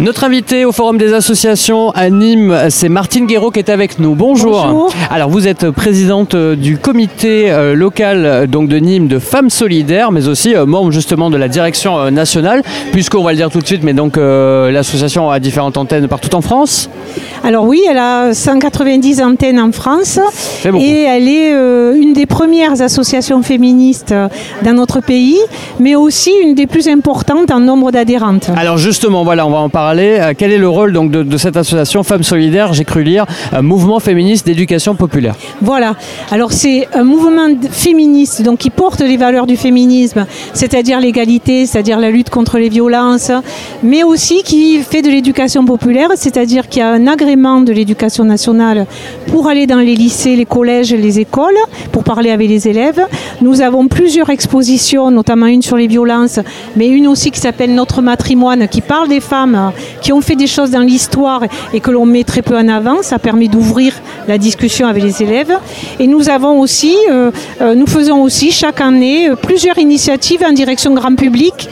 Notre invité au Forum des associations à Nîmes, c'est Martine Guéraud qui est avec nous. Bonjour. Bonjour. Alors vous êtes présidente euh, du comité euh, local euh, donc de Nîmes de femmes solidaires, mais aussi euh, membre justement de la direction euh, nationale, puisqu'on va le dire tout de suite, mais donc l'association a différentes antennes partout en France. Alors oui, elle a 190 antennes en France et elle est une des premières associations féministes dans notre pays, mais aussi une des plus importantes en nombre d'adhérentes. Alors justement, voilà, on va en parler. Euh, Quel est le rôle donc de, de cette association Femmes solidaires? J'ai cru lire euh, mouvement féministe d'éducation populaire. Voilà. Alors c'est un mouvement féministe donc qui porte les valeurs du féminisme, c'est-à-dire l'égalité, c'est-à-dire la lutte contre les violences, mais aussi qui fait de l'éducation populaire, c'est-à-dire qu'il y a un agrément de l'éducation nationale pour aller dans les lycées, les collèges, les écoles, pour parler avec les élèves. Nous avons plusieurs expositions, notamment une sur les violences, mais une aussi qui s'appelle Notre matrimoine, qui parle des femmes qui ont fait des choses dans l'histoire et que l'on met très peu en avant. Ça permet d'ouvrir la discussion avec les élèves. Et nous avons aussi, euh, euh, nous faisons aussi chaque année euh, plusieurs initiatives en direction grand public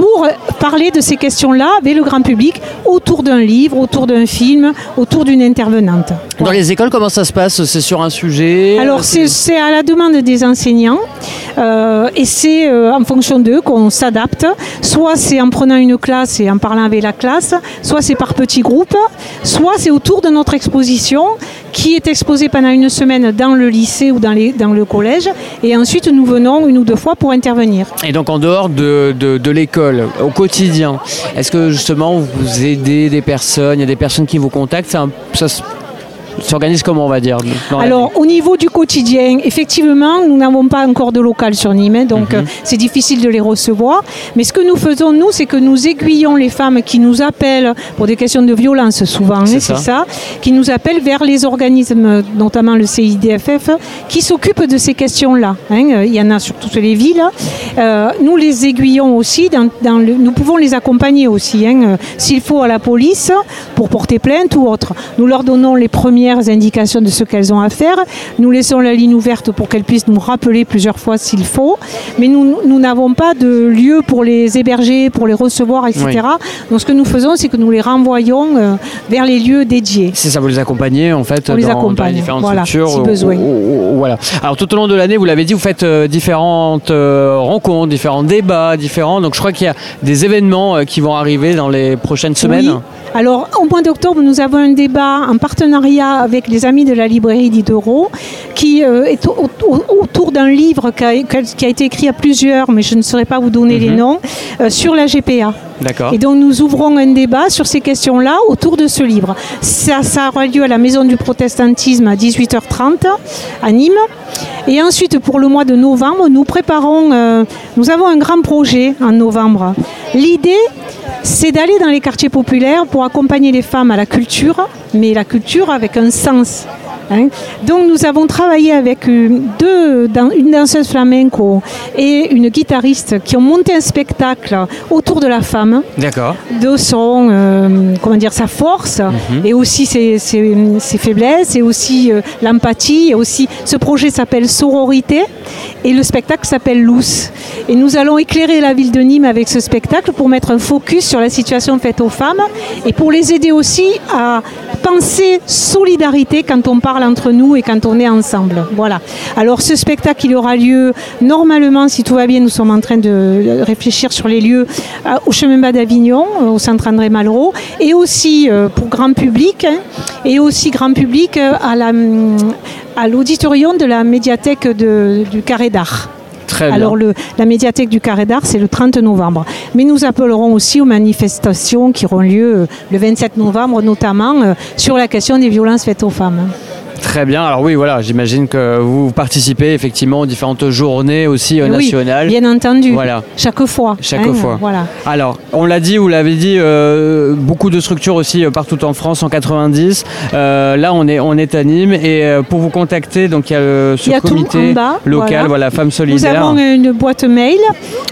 pour parler de ces questions-là avec le grand public autour d'un livre, autour d'un film, autour d'une intervenante. Dans les écoles, comment ça se passe? C'est sur un sujet? Alors c'est c'est à la demande des enseignants euh, et c'est euh, en fonction d'eux qu'on s'adapte. Soit c'est en prenant une classe et en parlant avec la classe, soit c'est par petits groupes, soit c'est autour de notre exposition qui est exposée pendant une semaine dans le lycée ou dans, le collège et ensuite nous venons une ou deux fois pour intervenir. Et donc en dehors de, l'école, au quotidien, est-ce que justement vous aidez des personnes, il y a des personnes qui vous contactent, s'organise comment on va dire Alors, au niveau du quotidien, effectivement, nous n'avons pas encore de local sur Nîmes, hein, donc euh, c'est difficile de les recevoir. Mais ce que nous faisons, nous, c'est que nous aiguillons les femmes qui nous appellent pour des questions de violence, souvent, hein, C'est ça. ça, qui nous appellent vers les organismes, notamment le CIDFF, qui s'occupent de ces questions-là. hein. Il y en a sur toutes les villes. Euh, nous les aiguillons aussi, dans, dans le- nous pouvons les accompagner aussi, hein, euh, s'il faut à la police, pour porter plainte ou autre. Nous leur donnons les premières indications de ce qu'elles ont à faire. Nous laissons la ligne ouverte pour qu'elles puissent nous rappeler plusieurs fois s'il faut. Mais nous nous n'avons pas de lieu pour les héberger, pour les recevoir, etc. Oui. Donc ce que nous faisons, c'est que nous les renvoyons euh, vers les lieux dédiés. C'est ça, vous les accompagnez en fait On dans, les dans accompagne, les différentes voilà, structures. si besoin. ou- ou- voilà. Alors tout au long de l'année, vous l'avez dit, vous faites euh, différentes euh, rencontres, différents débats, différents. Donc je crois qu'il y a des événements qui vont arriver dans les prochaines semaines. Oui. Alors, au mois d'octobre, nous avons un débat en partenariat avec les amis de la librairie Diderot, qui euh, est au- au- autour d'un livre qui a, qui a été écrit à plusieurs, mais je ne saurais pas vous donner les noms, euh, sur la GPA. D'accord. Et donc nous ouvrons un débat sur ces questions-là autour de ce livre. Ça, ça aura lieu à la Maison du Protestantisme à 18h30 à Nîmes. Et ensuite, pour le mois de novembre, nous préparons, euh, nous avons un grand projet en novembre. L'idée, c'est d'aller dans les quartiers populaires pour accompagner les femmes à la culture, mais la culture avec un sens. Hein. Donc nous avons travaillé avec euh, deux, une danseuse flamenco et une guitariste qui ont monté un spectacle autour de la femme, D'accord. de son, euh, comment dire, sa force et aussi ses, ses- ses faiblesses et aussi euh, l'empathie. Et aussi, ce projet s'appelle Sororité et le spectacle s'appelle Luce. Et nous allons éclairer la ville de Nîmes avec ce spectacle pour mettre un focus sur la situation faite aux femmes et pour les aider aussi à penser solidarité quand on parle entre nous et quand on est ensemble. Voilà. Alors ce spectacle, il aura lieu normalement, si tout va bien, nous sommes en train de réfléchir sur les lieux euh, au chemin bas d'Avignon, euh, au centre André Malraux, et aussi euh, pour grand public, hein, et aussi grand public à la, à l'auditorium de la médiathèque de- du Carré d'Art. Très bien. Alors le- la médiathèque du Carré d'Art, c'est le 30 novembre. Mais nous appellerons aussi aux manifestations qui auront lieu le 27 novembre, notamment euh, sur la question des violences faites aux femmes. Très bien. Alors oui, voilà, j'imagine que vous participez effectivement aux différentes journées aussi euh, Oui, nationales. bien entendu. Voilà. Chaque fois. Chaque hein, fois. Voilà. Alors, on l'a dit, vous l'avez dit, euh, beaucoup de structures aussi euh, partout en France, en 90. Euh, là, on est, on est à Nîmes et pour vous contacter, donc il y a ce y a comité bas, local, voilà. voilà, Femmes Nous Solidaires. avons une boîte mail.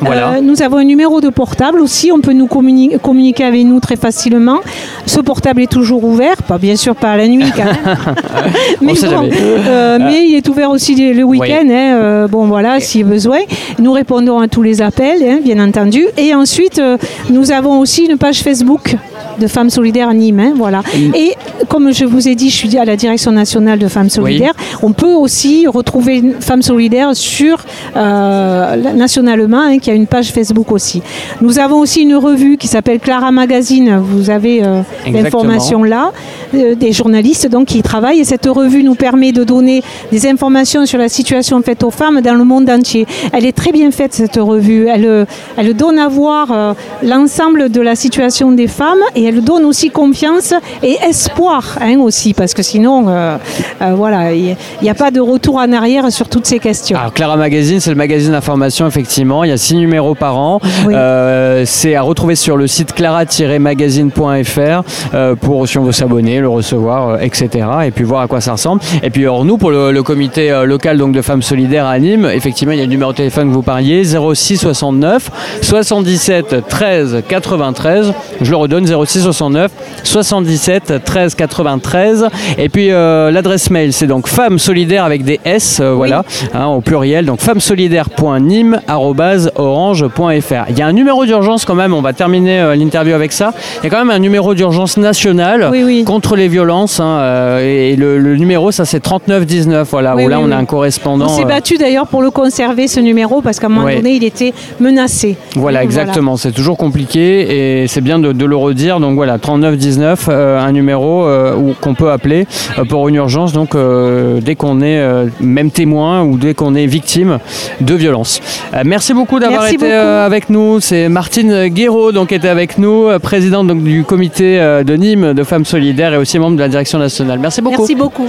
Voilà. Nous avons un numéro de portable aussi. On peut nous communi- communiquer avec nous très facilement. Ce portable est toujours ouvert, pas bien sûr pas à la nuit quand même. mais, euh, mais il est ouvert aussi le week-end. hein, euh, bon voilà, si besoin. Nous répondons à tous les appels, hein, bien entendu. Et ensuite, euh, nous avons aussi une page Facebook de Femmes Solidaires Nîmes. hein, voilà. Et comme je vous ai dit, je suis à la direction nationale de Femmes Solidaires. On peut aussi retrouver Femmes Solidaires sur euh, nationalement, hein, qui a une page Facebook aussi. Nous avons aussi une revue qui s'appelle Clara Magazine. Vous avez l'information là, des journalistes donc qui y travaillent. Et cette revue nous permet de donner des informations sur la situation faite aux femmes dans le monde entier. Elle est très bien faite cette revue. Elle, elle donne à voir euh, l'ensemble de la situation des femmes et elle donne aussi confiance et espoir hein, aussi parce que sinon, euh, euh, voilà, il n'y a pas de retour en arrière sur toutes ces questions. Alors Clara Magazine, c'est le magazine d'information effectivement. Il y a six numéros par an. Oui. Euh, c'est à retrouver sur le site clara-magazine.fr euh, pour si on veut s'abonner, le recevoir, euh, etc. Et puis voir à quoi ça Et puis alors nous pour le, le comité euh, local donc de femmes solidaires à Nîmes, effectivement il y a le numéro de téléphone que vous parliez 06 69 77 13 93. Je le redonne 06 69 77 13 93. Et puis euh, l'adresse mail c'est donc femmes solidaires avec des S, euh, voilà, hein, au pluriel. Donc femmesolidaires.nîmes@orange.fr. Il y a un numéro d'urgence quand même. On va terminer l'interview avec ça. Il y a quand même un numéro d'urgence national Oui, oui. contre les violences. hein, et le, le numéro ça c'est 3919. Voilà, Oui, où là oui, on a un correspondant. On s'est euh, battu d'ailleurs pour le conserver ce numéro parce qu'à un moment donné il était menacé. Voilà, exactement. C'est toujours compliqué et c'est bien de, de le redire. Donc voilà, 3919, euh, un numéro euh, qu'on peut appeler pour une urgence. Donc dès qu'on est même témoin ou dès qu'on est victime de violence. Merci beaucoup d'avoir été beaucoup. avec nous. C'est Martine Guéraud donc qui était avec nous, présidente donc, du comité de Nîmes de femmes solidaires et aussi membre de la direction nationale. Merci beaucoup. Merci beaucoup.